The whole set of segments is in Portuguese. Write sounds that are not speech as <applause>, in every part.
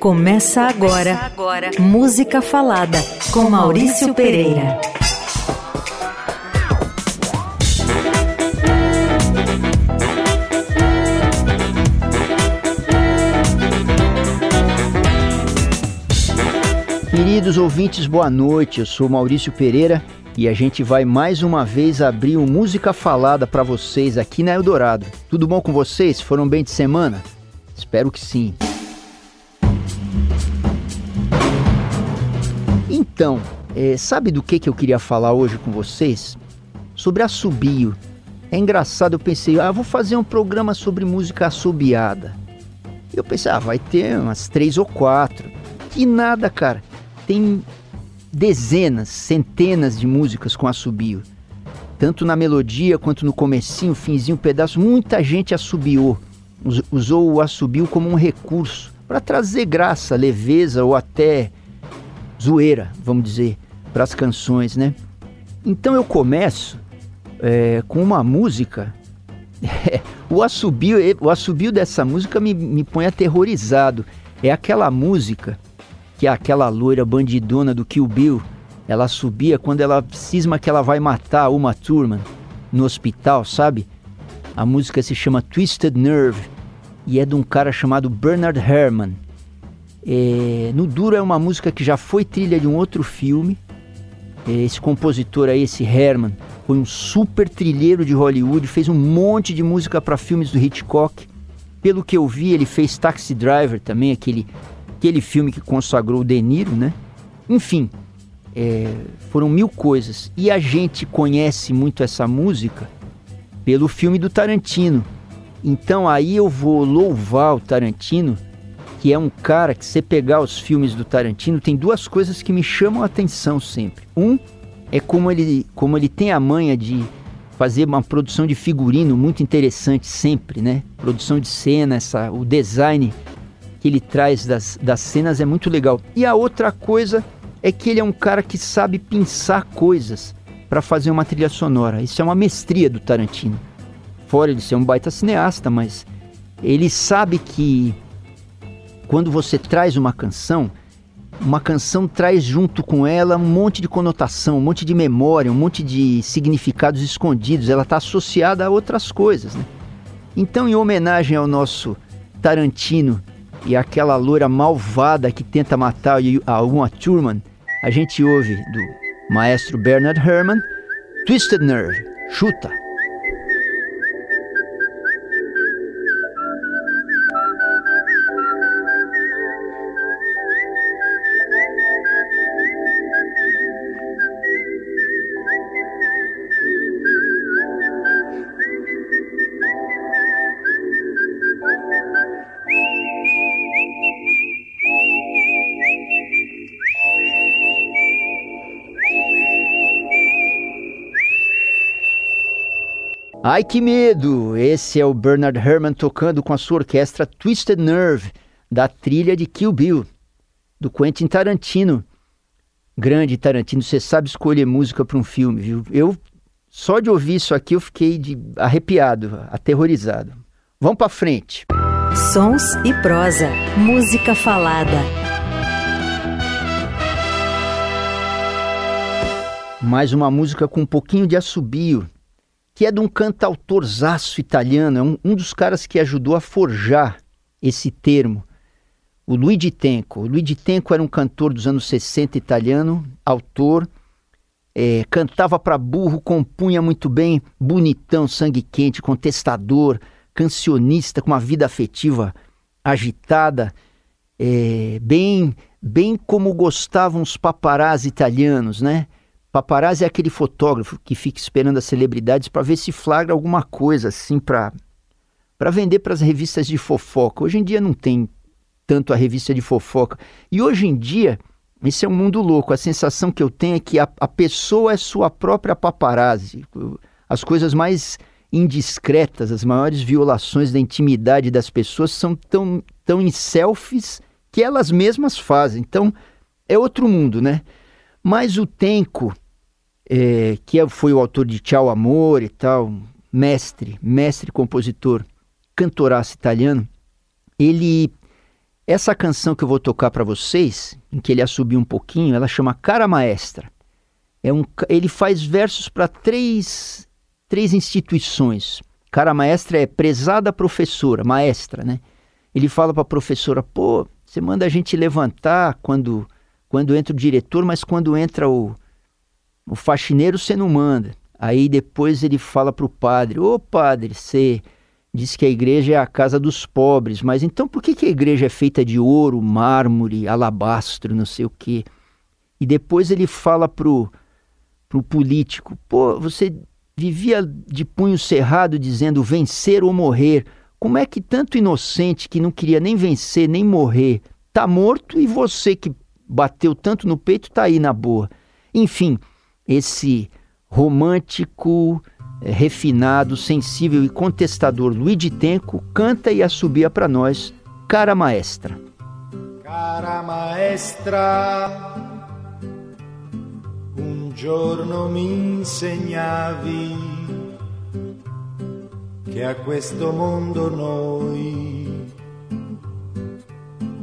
Começa agora, Começa agora. Música Falada com Maurício Pereira. Queridos ouvintes, boa noite. Eu sou Maurício Pereira e a gente vai mais uma vez abrir o Música Falada para vocês aqui na Eldorado. Tudo bom com vocês? Foram bem de semana? Espero que sim. Então, é, sabe do que, que eu queria falar hoje com vocês? Sobre assobio. É engraçado, eu pensei, ah, vou fazer um programa sobre música assobiada. Eu pensei, ah, vai ter umas três ou quatro. Que nada, cara. Tem dezenas, centenas de músicas com assobio. Tanto na melodia quanto no comecinho, finzinho, pedaço, muita gente assobiou. Usou o assobio como um recurso para trazer graça, leveza ou até zoeira, vamos dizer, para as canções, né? Então eu começo é, com uma música. <laughs> o, assobio, o assobio dessa música me, me põe aterrorizado. É aquela música que aquela loira bandidona do Kill Bill. Ela subia quando ela cisma que ela vai matar uma Thurman no hospital, sabe? A música se chama Twisted Nerve e é de um cara chamado Bernard Herrmann. É, no Duro é uma música que já foi trilha de um outro filme. É, esse compositor aí, esse Herman, foi um super trilheiro de Hollywood, fez um monte de música para filmes do Hitchcock. Pelo que eu vi, ele fez Taxi Driver também, aquele, aquele filme que consagrou o De Niro, né? Enfim, é, foram mil coisas. E a gente conhece muito essa música pelo filme do Tarantino. Então aí eu vou louvar o Tarantino que é um cara que você pegar os filmes do Tarantino, tem duas coisas que me chamam a atenção sempre. Um é como ele, como ele tem a manha de fazer uma produção de figurino muito interessante sempre, né? Produção de cena, essa, o design que ele traz das, das cenas é muito legal. E a outra coisa é que ele é um cara que sabe pensar coisas para fazer uma trilha sonora. Isso é uma mestria do Tarantino. Fora de ser um baita cineasta, mas ele sabe que quando você traz uma canção, uma canção traz junto com ela um monte de conotação, um monte de memória, um monte de significados escondidos. Ela está associada a outras coisas, né? Então, em homenagem ao nosso Tarantino e aquela loira malvada que tenta matar a Uma Thurman, a gente ouve do maestro Bernard Herrmann, Twisted Nerve, chuta. Ai que medo! Esse é o Bernard Herrmann tocando com a sua orquestra Twisted Nerve, da trilha de Kill Bill, do Quentin Tarantino. Grande Tarantino, você sabe escolher música para um filme, viu? Eu, só de ouvir isso aqui, eu fiquei de, arrepiado, aterrorizado. Vamos para frente. Sons e prosa, música falada. Mais uma música com um pouquinho de assobio que é de um cantautorzaço italiano, é um, um dos caras que ajudou a forjar esse termo, o Luigi Tenco. O Luigi Tenco era um cantor dos anos 60 italiano, autor, é, cantava para burro, compunha muito bem, bonitão, sangue quente, contestador, cancionista com uma vida afetiva agitada, é, bem, bem como gostavam os paparazzi italianos, né? Paparazzi é aquele fotógrafo que fica esperando as celebridades para ver se flagra alguma coisa assim para para vender para as revistas de fofoca. Hoje em dia não tem tanto a revista de fofoca. E hoje em dia, esse é um mundo louco. A sensação que eu tenho é que a, a pessoa é sua própria paparazzi. As coisas mais indiscretas, as maiores violações da intimidade das pessoas são tão, tão em selfies que elas mesmas fazem. Então, é outro mundo, né? Mas o Tenco, é, que é, foi o autor de Tchau Amor e tal, mestre, mestre compositor, cantoraço italiano, ele Essa canção que eu vou tocar para vocês, em que ele assobia um pouquinho, ela chama Cara Maestra. É um, ele faz versos para três, três instituições. Cara Maestra é prezada professora, maestra, né? Ele fala para a professora: pô, você manda a gente levantar quando, quando entra o diretor, mas quando entra o, o faxineiro você não manda. Aí depois ele fala para o padre: Ô padre, você diz que a igreja é a casa dos pobres, mas então por que, que a igreja é feita de ouro, mármore, alabastro, não sei o quê? E depois ele fala pro, pro político: pô, você vivia de punho cerrado dizendo vencer ou morrer. Como é que tanto inocente que não queria nem vencer nem morrer tá morto e você que bateu tanto no peito tá aí na boa? Enfim, esse romântico, eh, refinado, sensível e contestador Luigi Tenco canta e assobia para nós Cara Maestra. Cara maestra, un giorno mi insegnavi che a questo mondo noi,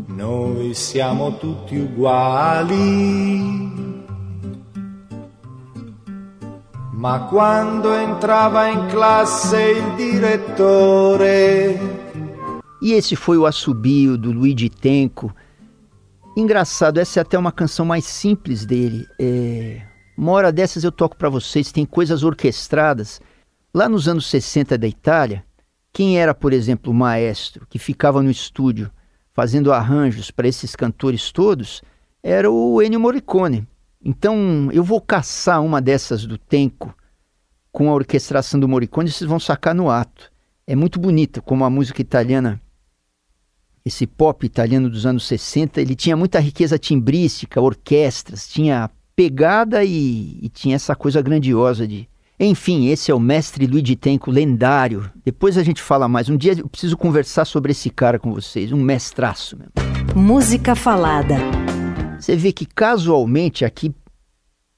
noi siamo tutti uguali. Ma quando entrava in classe il. E esse foi o assobio do Luigi Tenco. Engraçado, essa é até uma canção mais simples dele. É... Uma hora dessas eu toco para vocês, tem coisas orquestradas. Lá nos anos 60 da Itália, quem era, por exemplo, o maestro que ficava no estúdio fazendo arranjos para esses cantores todos era o Ennio Morricone. Então eu vou caçar uma dessas do Tenco com a orquestração do Morricone, vocês vão sacar no ato. É muito bonita, como a música italiana, esse pop italiano dos anos 60, ele tinha muita riqueza timbrística, orquestras, tinha pegada e, e tinha essa coisa grandiosa de, enfim, esse é o mestre Luigi Tenco, lendário. Depois a gente fala mais. Um dia eu preciso conversar sobre esse cara com vocês, um mestraço mesmo. Música falada. Você vê que casualmente aqui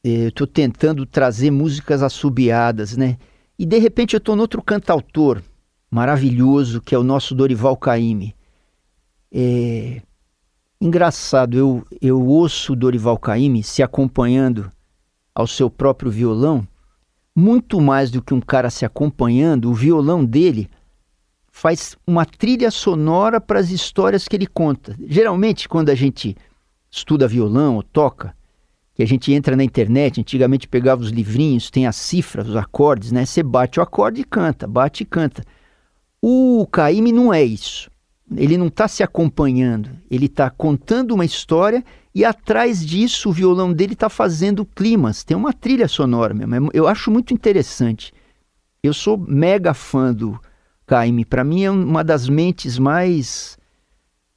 eu estou tentando trazer músicas assobiadas, né? E de repente eu estou outro cantautor maravilhoso que é o nosso Dorival Caymmi. É engraçado, eu, eu ouço o Dorival Caymmi se acompanhando ao seu próprio violão muito mais do que um cara se acompanhando, o violão dele faz uma trilha sonora para as histórias que ele conta. Geralmente, quando a gente estuda violão ou toca, que a gente entra na internet, antigamente pegava os livrinhos, tem as cifras, os acordes, né? Você bate o acorde e canta, bate e canta. O Caíme não é isso. Ele não está se acompanhando, ele está contando uma história e atrás disso o violão dele está fazendo climas. Tem uma trilha sonora mesmo. É eu acho muito interessante. Eu sou mega fã do Caime. Para mim é uma das mentes mais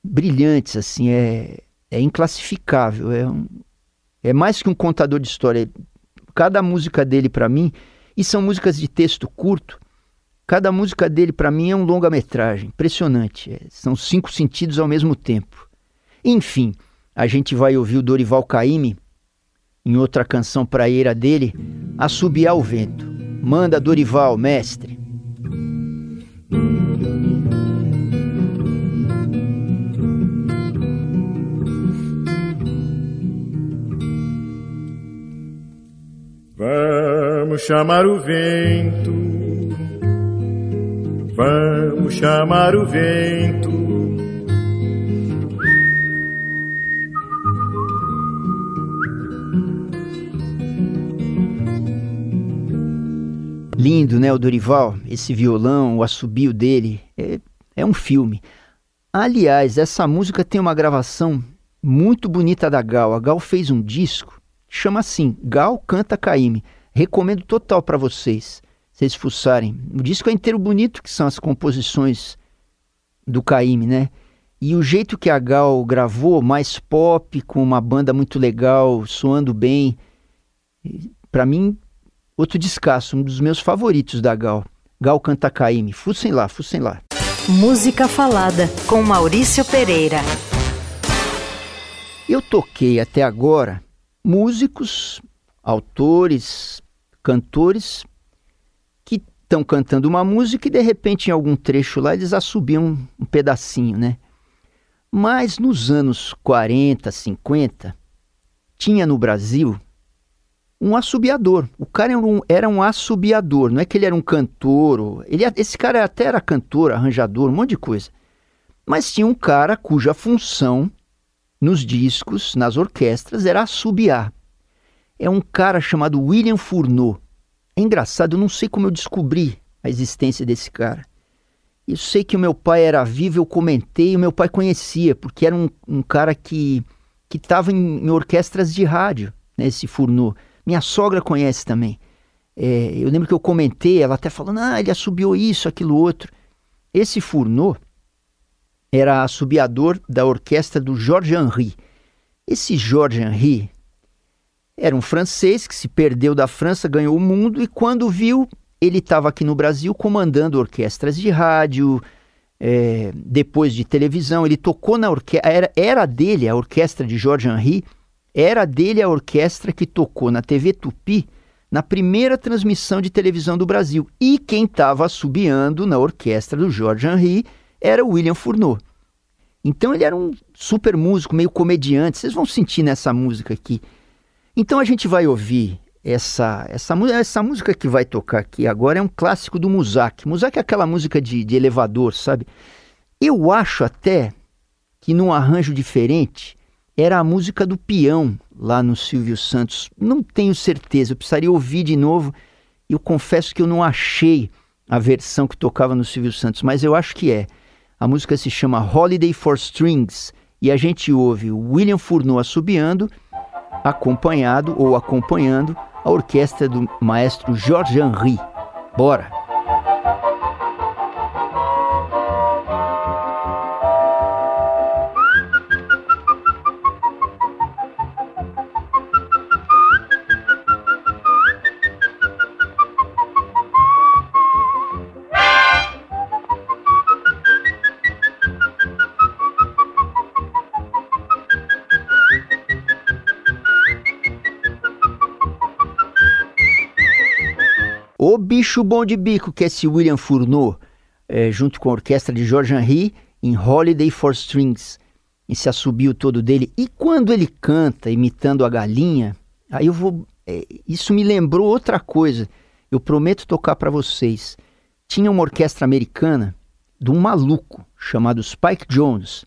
brilhantes, assim, é, é inclassificável. É, um, é mais que um contador de história. Cada música dele para mim, e são músicas de texto curto, cada música dele para mim é um longa-metragem. Impressionante. É, são cinco sentidos ao mesmo tempo. Enfim a gente vai ouvir o Dorival Caymmi em outra canção praieira dele, Assobiar o Vento. Manda Dorival, mestre. Vamos chamar o vento, vamos chamar o vento Lindo, né, o Dorival? Esse violão, o assobio dele, é, é um filme. Aliás, essa música tem uma gravação muito bonita da Gal. A Gal fez um disco, chama assim, Gal Canta Caíme. Recomendo total para vocês, vocês fuçarem. O disco é inteiro bonito, que são as composições do Caíme, né? E o jeito que a Gal gravou, mais pop, com uma banda muito legal, soando bem, para mim Outro descasso, um dos meus favoritos da Gal. Gal canta Caíme. Fussem lá, fussem lá. Música Falada, com Maurício Pereira. Eu toquei até agora músicos, autores, cantores que estão cantando uma música e de repente em algum trecho lá eles assobiam um pedacinho, né? Mas nos anos 40, 50, tinha no Brasil um assobiador. O cara era um, era um assobiador, não é que ele era um cantor. Ele, esse cara até era cantor, arranjador, um monte de coisa. Mas tinha um cara cuja função nos discos, nas orquestras, era assobiar. É um cara chamado William Fourneau. É engraçado, eu não sei como eu descobri a existência desse cara. Eu sei que o meu pai era vivo, eu comentei, o meu pai conhecia, porque era um, um cara que que estava em, em, orquestras de rádio, né, esse Fourneau. Minha sogra conhece também. É, eu lembro que eu comentei, ela até falando, ah, ele assobiou isso, aquilo outro. Esse Fourneau era assobiador da orquestra do Georges Henry. Esse Georges Henry era um francês que se perdeu da França, ganhou o mundo e quando viu, ele estava aqui no Brasil comandando orquestras de rádio, é, depois de televisão. Ele tocou na orquestra, era, era dele a orquestra de Georges Henry, era dele a orquestra que tocou na TV Tupi na primeira transmissão de televisão do Brasil. E quem estava subiando na orquestra do Georges Henry era o William Fourneau. Então ele era um super músico, meio comediante. Vocês vão sentir nessa música aqui. Então a gente vai ouvir essa, essa, essa música que vai tocar aqui agora é um clássico do Muzak. Muzak é aquela música de, de elevador, sabe? Eu acho até que num arranjo diferente era a música do peão lá no Silvio Santos. Não tenho certeza, eu precisaria ouvir de novo. Eu confesso que eu não achei a versão que tocava no Silvio Santos, mas eu acho que é. A música se chama Holiday for Strings e a gente ouve o William Furneaux assobiando, acompanhado ou acompanhando a orquestra do maestro Georges Henry. Bora! Bicho bom de bico que é esse William Fourneau, é, junto com a orquestra de George Henry, em Holiday for Strings. Esse assobio todo dele. E quando ele canta imitando a galinha, aí eu vou. É, isso me lembrou outra coisa. Eu prometo tocar para vocês. Tinha uma orquestra americana de um maluco chamado Spike Jones.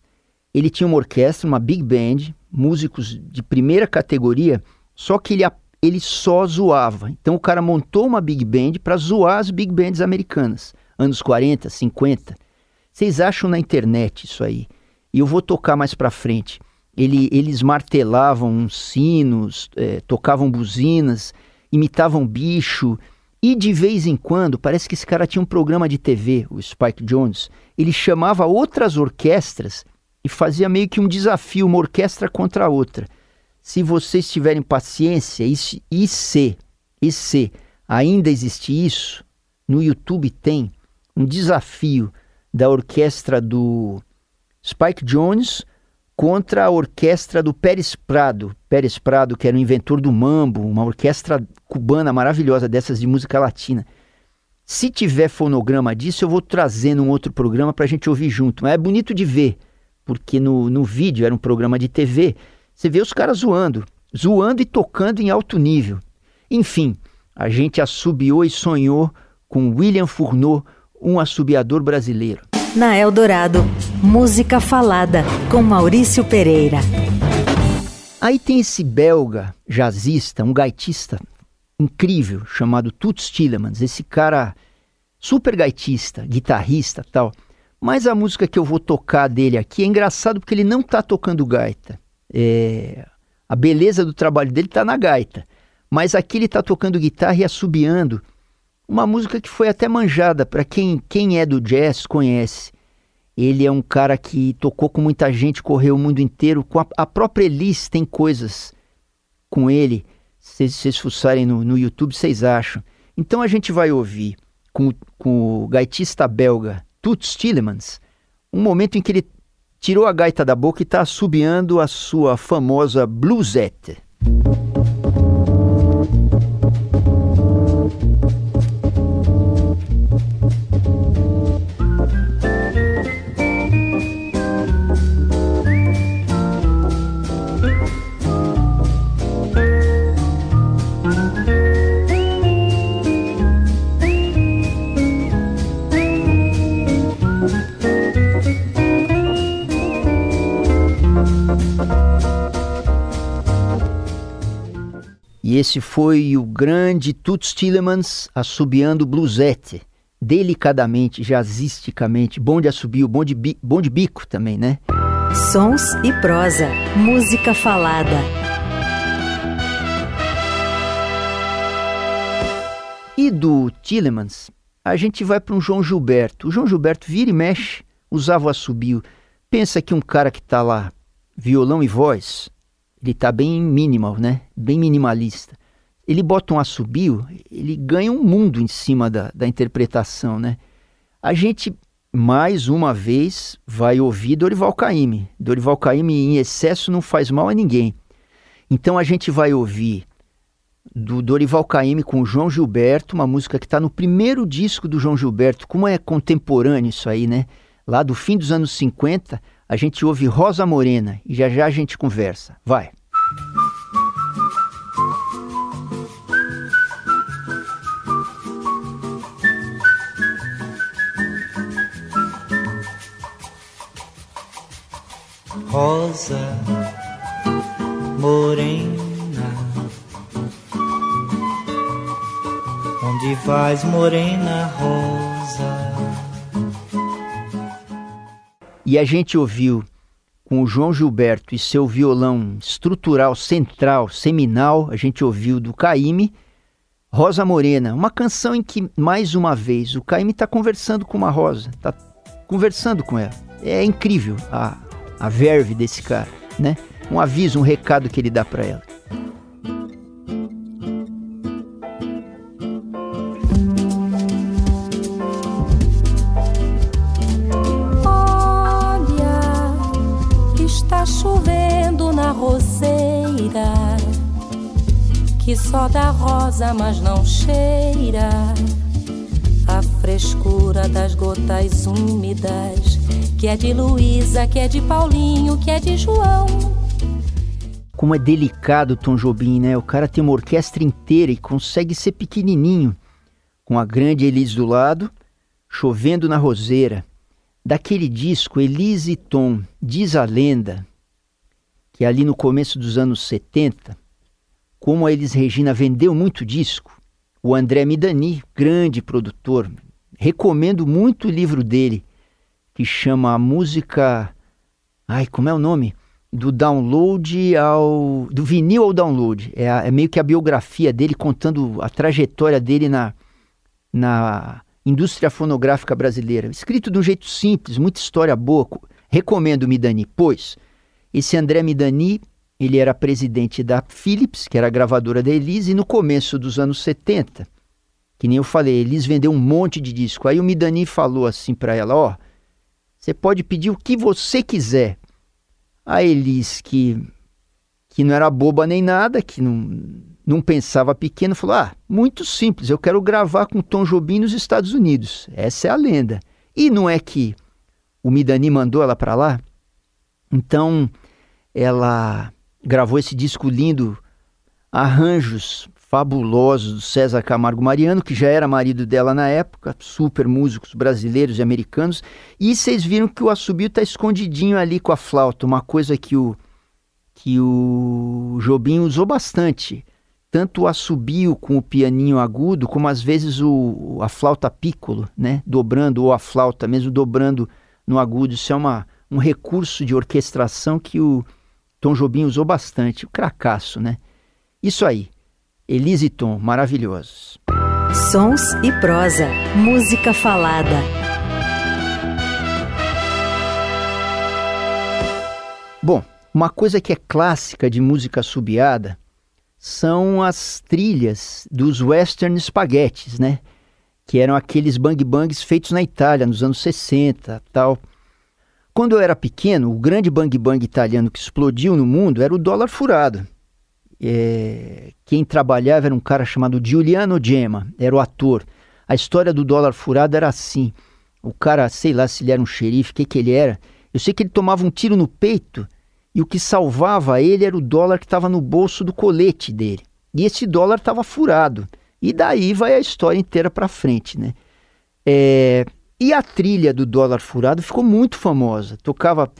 Ele tinha uma orquestra, uma big band, músicos de primeira categoria, só que ele ele só zoava. Então o cara montou uma big band para zoar as big bands americanas, anos 40, 50. Vocês acham na internet isso aí? E eu vou tocar mais para frente. Ele, eles martelavam sinos, é, tocavam buzinas, imitavam bicho. E de vez em quando, parece que esse cara tinha um programa de TV, o Spike Jones. Ele chamava outras orquestras e fazia meio que um desafio, uma orquestra contra a outra. Se vocês tiverem paciência e se, e se, ainda existe isso, no YouTube tem um desafio da orquestra do Spike Jones contra a orquestra do Pérez Prado. Pérez Prado, que era o inventor do mambo, uma orquestra cubana maravilhosa dessas de música latina. Se tiver fonograma disso, eu vou trazer num outro programa para a gente ouvir junto. Mas é bonito de ver, porque no, no vídeo era um programa de TV você vê os caras zoando, zoando e tocando em alto nível. Enfim, a gente assobiou e sonhou com William Fourneau, um assobiador brasileiro. Na Eldorado, música falada com Maurício Pereira. Aí tem esse belga jazzista, um gaitista incrível chamado Toots Tillemans, esse cara super gaitista, guitarrista, tal. Mas a música que eu vou tocar dele aqui é engraçado porque ele não está tocando gaita. É, a beleza do trabalho dele está na gaita. Mas aqui ele está tocando guitarra e assobiando. Uma música que foi até manjada, para quem, quem é do jazz conhece. Ele é um cara que tocou com muita gente, correu o mundo inteiro. Com a, a própria Elis tem coisas com ele. Se vocês fuçarem no, no YouTube, vocês acham. Então a gente vai ouvir com, com o gaitista belga Toots Tillemans um momento em que ele tirou a gaita da boca e está assobiando a sua famosa bluesette. E esse foi o grande Toots Tillemans assobiando bluesette, delicadamente, jazzisticamente, bom de assobio, bom de, bi, bom de bico também, né? Sons e prosa, música falada. E do Tillemans, a gente vai para um João Gilberto. O João Gilberto vira e mexe, usava o assobio. Pensa que um cara que está lá, violão e voz, ele está bem minimal, né? Bem minimalista. Ele bota um assobio, ele ganha um mundo em cima da, da interpretação, né? A gente, mais uma vez, vai ouvir Dorival Caymmi. Dorival Caymmi em excesso não faz mal a ninguém. Então a gente vai ouvir do Dorival Caymmi com o João Gilberto, uma música que está no primeiro disco do João Gilberto. Como é contemporâneo isso aí, né? Lá do fim dos anos 50, a gente ouve Rosa Morena e já já a gente conversa. Vai! Rosa Morena, onde vais, Morena Rosa? E a gente ouviu com o João Gilberto e seu violão estrutural central, seminal, a gente ouviu do Caíme, Rosa Morena, uma canção em que, mais uma vez, o Caíme está conversando com uma rosa, está conversando com ela. É incrível a, a verve desse cara, né? Um aviso, um recado que ele dá para ela. Só dá rosa, mas não cheira a frescura das gotas úmidas, que é de Luísa, que é de Paulinho, que é de João. Como é delicado o Tom Jobim, né? O cara tem uma orquestra inteira e consegue ser pequenininho, com a grande Elise do lado, chovendo na roseira. Daquele disco, Elise e Tom, diz a lenda, que ali no começo dos anos 70, como a Elis Regina vendeu muito disco, o André Midani, grande produtor, recomendo muito o livro dele, que chama a música. Ai, como é o nome? Do download ao. do vinil ao download. É, é meio que a biografia dele contando a trajetória dele na, na indústria fonográfica brasileira. Escrito de um jeito simples, muita história boa. Recomendo Midani, pois esse André Midani ele era presidente da Philips, que era a gravadora da Elise, e no começo dos anos 70, que nem eu falei, Elise vendeu um monte de disco. Aí o Midani falou assim para ela: Ó, oh, você pode pedir o que você quiser. A Elise, que, que não era boba nem nada, que não, não pensava pequeno, falou: Ah, muito simples, eu quero gravar com Tom Jobim nos Estados Unidos. Essa é a lenda. E não é que o Midani mandou ela para lá? Então, ela gravou esse disco lindo, arranjos fabulosos do César Camargo Mariano, que já era marido dela na época, super músicos brasileiros e americanos. E vocês viram que o assobio está escondidinho ali com a flauta, uma coisa que o que o Jobim usou bastante. Tanto o assobio com o pianinho agudo, como às vezes o, a flauta piccolo, né? Dobrando, ou a flauta mesmo dobrando no agudo. Isso é uma, um recurso de orquestração que o, Tom Jobim usou bastante, o cracaço, né? Isso aí, Elise e Tom, maravilhosos. Sons e prosa, música falada. Bom, uma coisa que é clássica de música subiada são as trilhas dos western spaghettis, né? Que eram aqueles bang bangs feitos na Itália nos anos 60, tal. Quando eu era pequeno, o grande bang bang italiano que explodiu no mundo era o dólar furado. É... Quem trabalhava era um cara chamado Giuliano Gemma, era o ator. A história do dólar furado era assim. O cara, sei lá se ele era um xerife, o que, que ele era. Eu sei que ele tomava um tiro no peito e o que salvava ele era o dólar que estava no bolso do colete dele. E esse dólar estava furado. E daí vai a história inteira para frente, né? É, e a trilha do Dólar Furado ficou muito famosa. Tocava.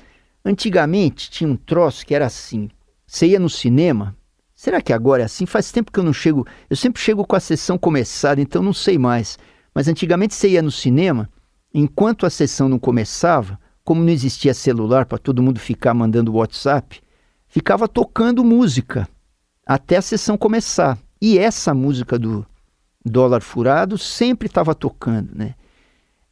Antigamente tinha um troço que era assim: você ia no cinema, Será que agora é assim? Faz tempo que eu não chego. Eu sempre chego com a sessão começada, então não sei mais. Mas antigamente você ia no cinema, enquanto a sessão não começava, como não existia celular para todo mundo ficar mandando WhatsApp, ficava tocando música até a sessão começar. E essa música do Dólar Furado sempre estava tocando, né?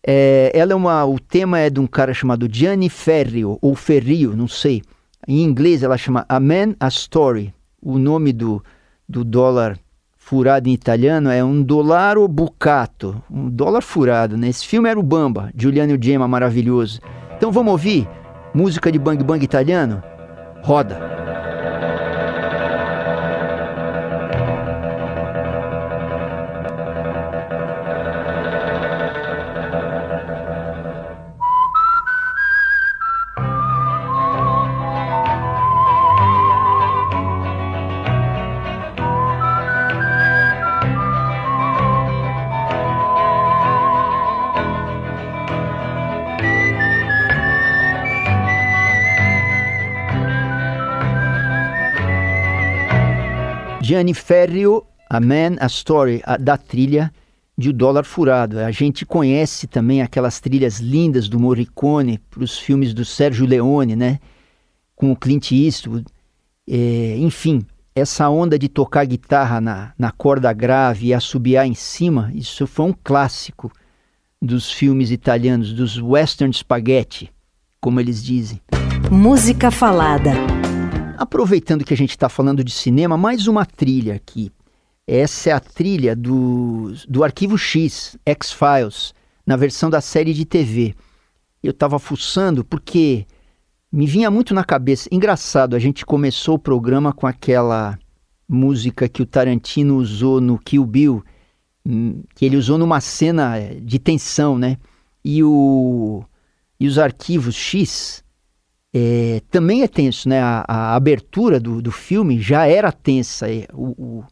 É, ela é uma, o tema é de um cara chamado Gianni Ferrio, ou Ferrio, não sei. Em inglês ela chama A Man, A Story. O nome do, do dólar furado em italiano é um dollaro bucato, um dólar furado, né? Esse filme era o Bamba, Giuliano Gemma, maravilhoso. Então vamos ouvir música de bang bang italiano? Roda. Gianni Ferrio, A Man, A Story, a, da trilha de O Dólar Furado. A gente conhece também aquelas trilhas lindas do Morricone para os filmes do Sérgio Leone, né? Com o Clint Eastwood. É, enfim, essa onda de tocar guitarra na, na corda grave e assobiar em cima, isso foi um clássico dos filmes italianos, dos western spaghetti, como eles dizem. Música falada. Aproveitando que a gente está falando de cinema, mais uma trilha aqui. Essa é a trilha do, do Arquivo X, X-Files, na versão da série de TV. Eu estava fuçando porque me vinha muito na cabeça. Engraçado, a gente começou o programa com aquela música que o Tarantino usou no Kill Bill, hum, que ele usou numa cena de tensão, né? E, o, e os arquivos X é, também é tenso, né? A, a abertura do, do filme já era tensa. É, o, o,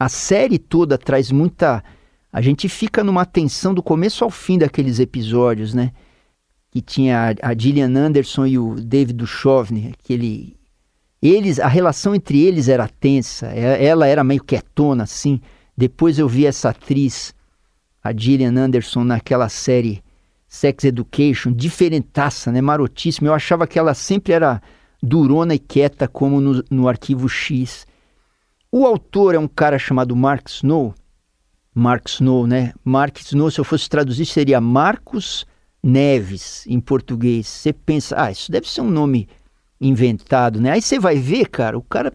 a série toda traz muita. A gente fica numa tensão do começo ao fim daqueles episódios, né? Que tinha a, a Gillian Anderson e o David Duchovny, que ele, eles, a relação entre eles era tensa. É, ela era meio quietona, assim. Depois eu vi essa atriz, a Gillian Anderson, naquela série Sex Education, diferentaça, né? Marotíssima. Eu achava que ela sempre era durona e quieta, como no, no Arquivo X. O autor é um cara chamado Mark Snow. Mark Snow, né? Mark Snow, se eu fosse traduzir, seria Marcos Neves, em português. Você pensa, ah, isso deve ser um nome inventado, né? Aí você vai ver, cara, o cara,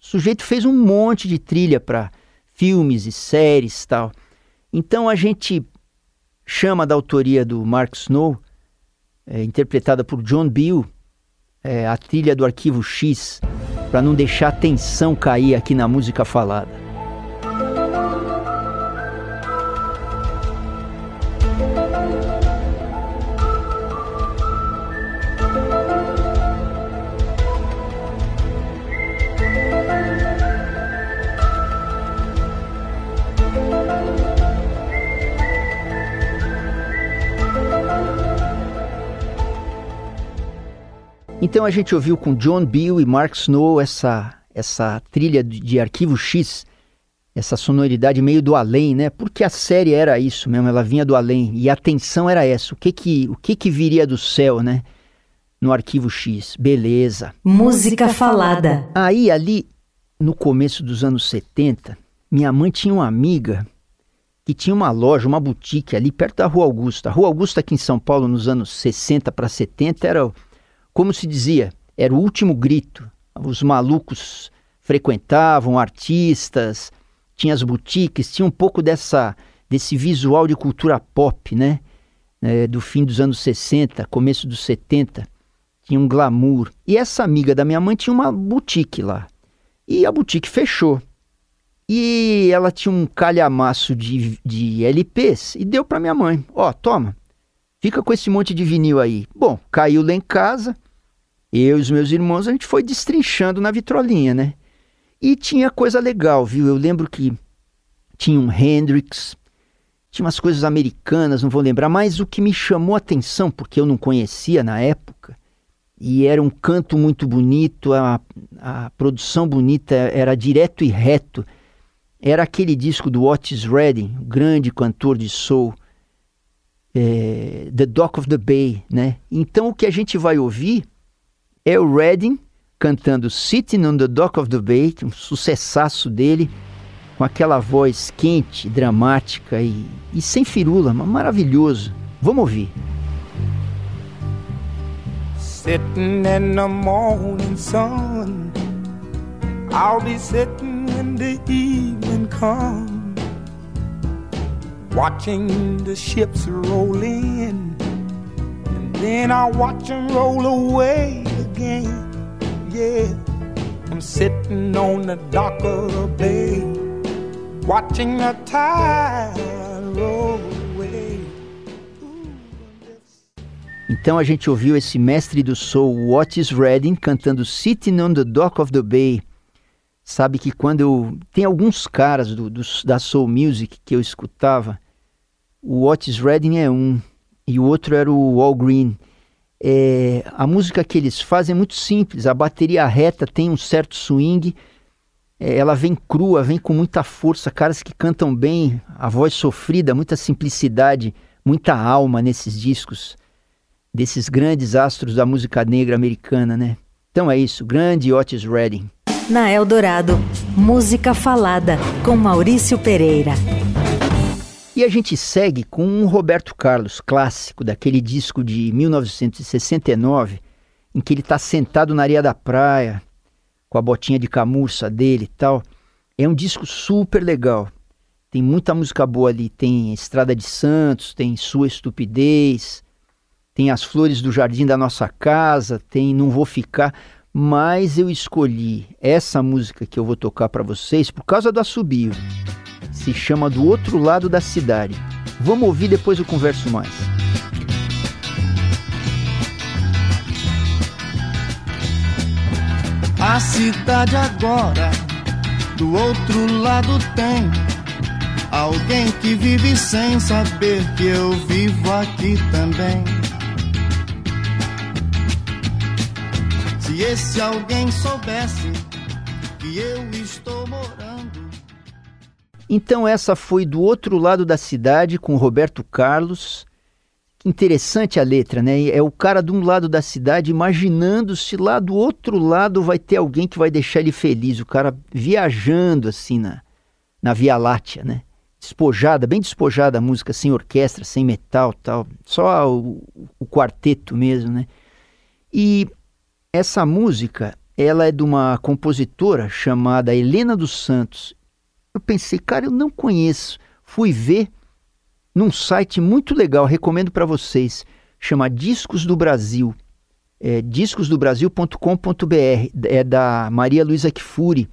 o sujeito fez um monte de trilha para filmes e séries tal. Então a gente chama da autoria do Mark Snow, é, interpretada por John Bill, é, a trilha do Arquivo X, para não deixar a tensão cair aqui na música falada. Então a gente ouviu com John Bill e Mark Snow essa, essa trilha de, de Arquivo X, essa sonoridade meio do além, né? Porque a série era isso mesmo, ela vinha do além e a tensão era essa, o que que, o que, que viria do céu, né? No Arquivo X, beleza. Música falada. Aí ali, no começo dos anos 70, minha mãe tinha uma amiga que tinha uma loja, uma boutique ali perto da Rua Augusta. A Rua Augusta aqui em São Paulo nos anos 60 para 70 era como se dizia, era o último grito. Os malucos frequentavam, artistas, tinha as boutiques, tinha um pouco dessa desse visual de cultura pop, né? É, do fim dos anos 60, começo dos 70, tinha um glamour. E essa amiga da minha mãe tinha uma boutique lá. E a boutique fechou. E ela tinha um calhamaço de, de LPs e deu para minha mãe. Ó, oh, toma, fica com esse monte de vinil aí. Bom, caiu lá em casa, eu e os meus irmãos, a gente foi destrinchando na vitrolinha, né? E tinha coisa legal, viu? Eu lembro que tinha um Hendrix, tinha umas coisas americanas, não vou lembrar, mas o que me chamou a atenção, porque eu não conhecia na época, e era um canto muito bonito, a, a produção bonita, era direto e reto. Era aquele disco do Otis Redding, grande cantor de soul, é, The Dock of the Bay, né? Então o que a gente vai ouvir é o Redding cantando Sitting on the Dock of the Bay, um sucessaço dele, com aquela voz quente, dramática e, e sem firula, maravilhoso. Vamos ouvir. Sitting in the morning sun, I'll be sitting when the evening comes. watching the ships roll in, then I watch them roll away again. Yeah, I'm sitting on the dock of the bay, watching the tide roll away. Então a gente ouviu esse mestre do soul, Otis Redding, cantando Sitting on the Dock of the Bay. Sabe que quando eu. Tem alguns caras do, do, da Soul Music que eu escutava o Otis Redding é um e o outro era o All Green. É, a música que eles fazem é muito simples, a bateria reta tem um certo swing, é, ela vem crua, vem com muita força, caras que cantam bem, a voz sofrida, muita simplicidade, muita alma nesses discos, desses grandes astros da música negra americana, né? Então é isso, grande Otis Redding. Na Eldorado, música falada com Maurício Pereira. E a gente segue com um Roberto Carlos clássico, daquele disco de 1969, em que ele está sentado na areia da praia, com a botinha de camurça dele e tal. É um disco super legal. Tem muita música boa ali. Tem Estrada de Santos, tem Sua Estupidez, tem As Flores do Jardim da Nossa Casa, tem Não Vou Ficar. Mas eu escolhi essa música que eu vou tocar para vocês por causa do assobio se chama Do Outro Lado da Cidade. Vamos ouvir depois eu converso mais. A cidade agora, do outro lado tem alguém que vive sem saber que eu vivo aqui também. Se esse alguém soubesse que eu estou morando então essa foi do outro lado da cidade com Roberto Carlos. Interessante a letra, né? É o cara de um lado da cidade imaginando se lá do outro lado vai ter alguém que vai deixar ele feliz. O cara viajando assim na, na Via Láctea, né? Despojada, bem despojada a música, sem orquestra, sem metal tal. Só o, o quarteto mesmo, né? E essa música, ela é de uma compositora chamada Helena dos Santos eu pensei, cara, eu não conheço. Fui ver num site muito legal, recomendo para vocês, chama Discos do Brasil. É, discosdobrasil.com.br é da Maria Luísa Kfouri,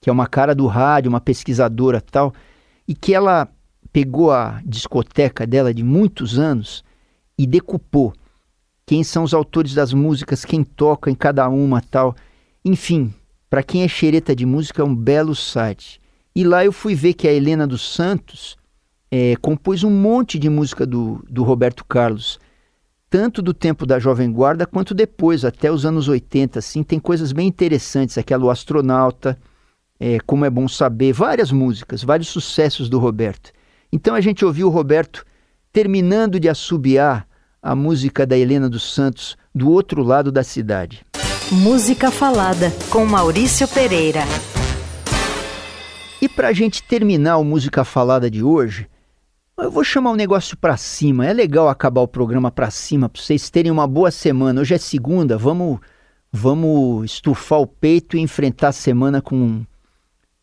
que é uma cara do rádio, uma pesquisadora tal, e que ela pegou a discoteca dela de muitos anos e decupou quem são os autores das músicas, quem toca em cada uma tal. Enfim, para quem é xereta de música é um belo site. E lá eu fui ver que a Helena dos Santos é, compôs um monte de música do, do Roberto Carlos, tanto do tempo da Jovem Guarda quanto depois, até os anos 80. Assim, tem coisas bem interessantes, aquela O Astronauta, é, Como é Bom Saber, várias músicas, vários sucessos do Roberto. Então a gente ouviu o Roberto terminando de assobiar a música da Helena dos Santos do outro lado da cidade. Música Falada, com Maurício Pereira. E para a gente terminar o Música Falada de hoje, eu vou chamar o um negócio para cima. É legal acabar o programa para cima, para vocês terem uma boa semana. Hoje é segunda, vamos, vamos estufar o peito e enfrentar a semana com,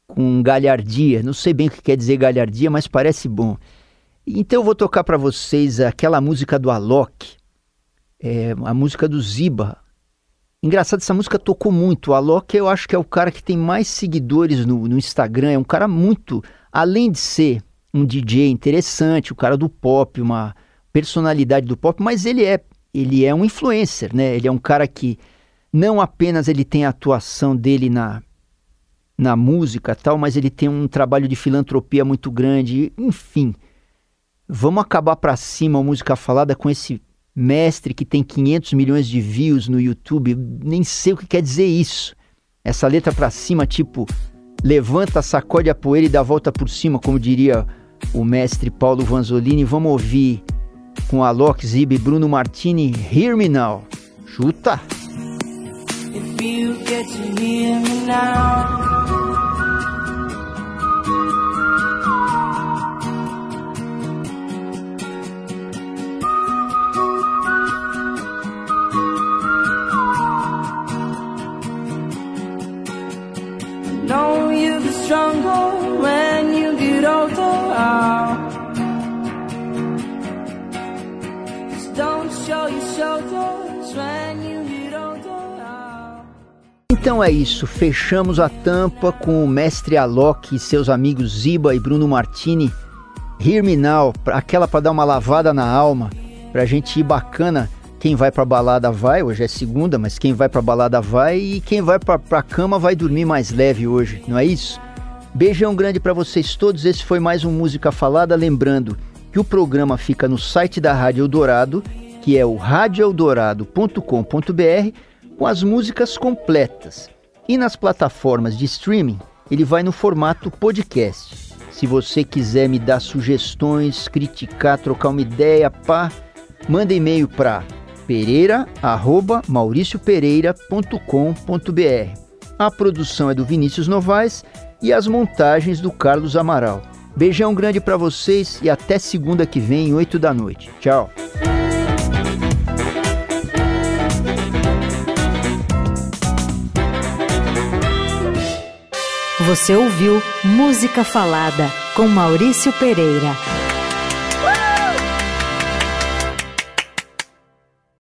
com galhardia. Não sei bem o que quer dizer galhardia, mas parece bom. Então eu vou tocar para vocês aquela música do Alok, é, a música do Ziba, Engraçado, essa música tocou muito. O Alok, eu acho que é o cara que tem mais seguidores no, no Instagram. É um cara muito. Além de ser um DJ interessante, o cara do pop, uma personalidade do pop, mas ele é, ele é um influencer, né? Ele é um cara que não apenas ele tem a atuação dele na, na música tal, mas ele tem um trabalho de filantropia muito grande. Enfim, vamos acabar para cima a música falada com esse mestre que tem 500 milhões de views no YouTube, nem sei o que quer dizer isso. Essa letra pra cima, tipo, levanta, sacode a poeira e dá a volta por cima, como diria o mestre Paulo Vanzolini. Vamos ouvir com Alok Zib e Bruno Martini, Hear Me Now. Chuta! If you get to hear me now. Então é isso, fechamos a tampa com o mestre Alok e seus amigos Ziba e Bruno Martini. Now, aquela para dar uma lavada na alma, pra gente ir bacana quem vai pra balada vai, hoje é segunda, mas quem vai pra balada vai e quem vai pra, pra cama vai dormir mais leve hoje, não é isso? Beijão grande para vocês todos, esse foi mais um Música Falada, lembrando que o programa fica no site da Rádio Eldorado, que é o radioeldorado.com.br, com as músicas completas. E nas plataformas de streaming, ele vai no formato podcast. Se você quiser me dar sugestões, criticar, trocar uma ideia, pá, manda e-mail para pereira@mauriciopereira.com.br. A produção é do Vinícius Novaes e as montagens do Carlos Amaral. Beijão grande para vocês e até segunda que vem, 8 da noite. Tchau. Você ouviu Música Falada com Maurício Pereira.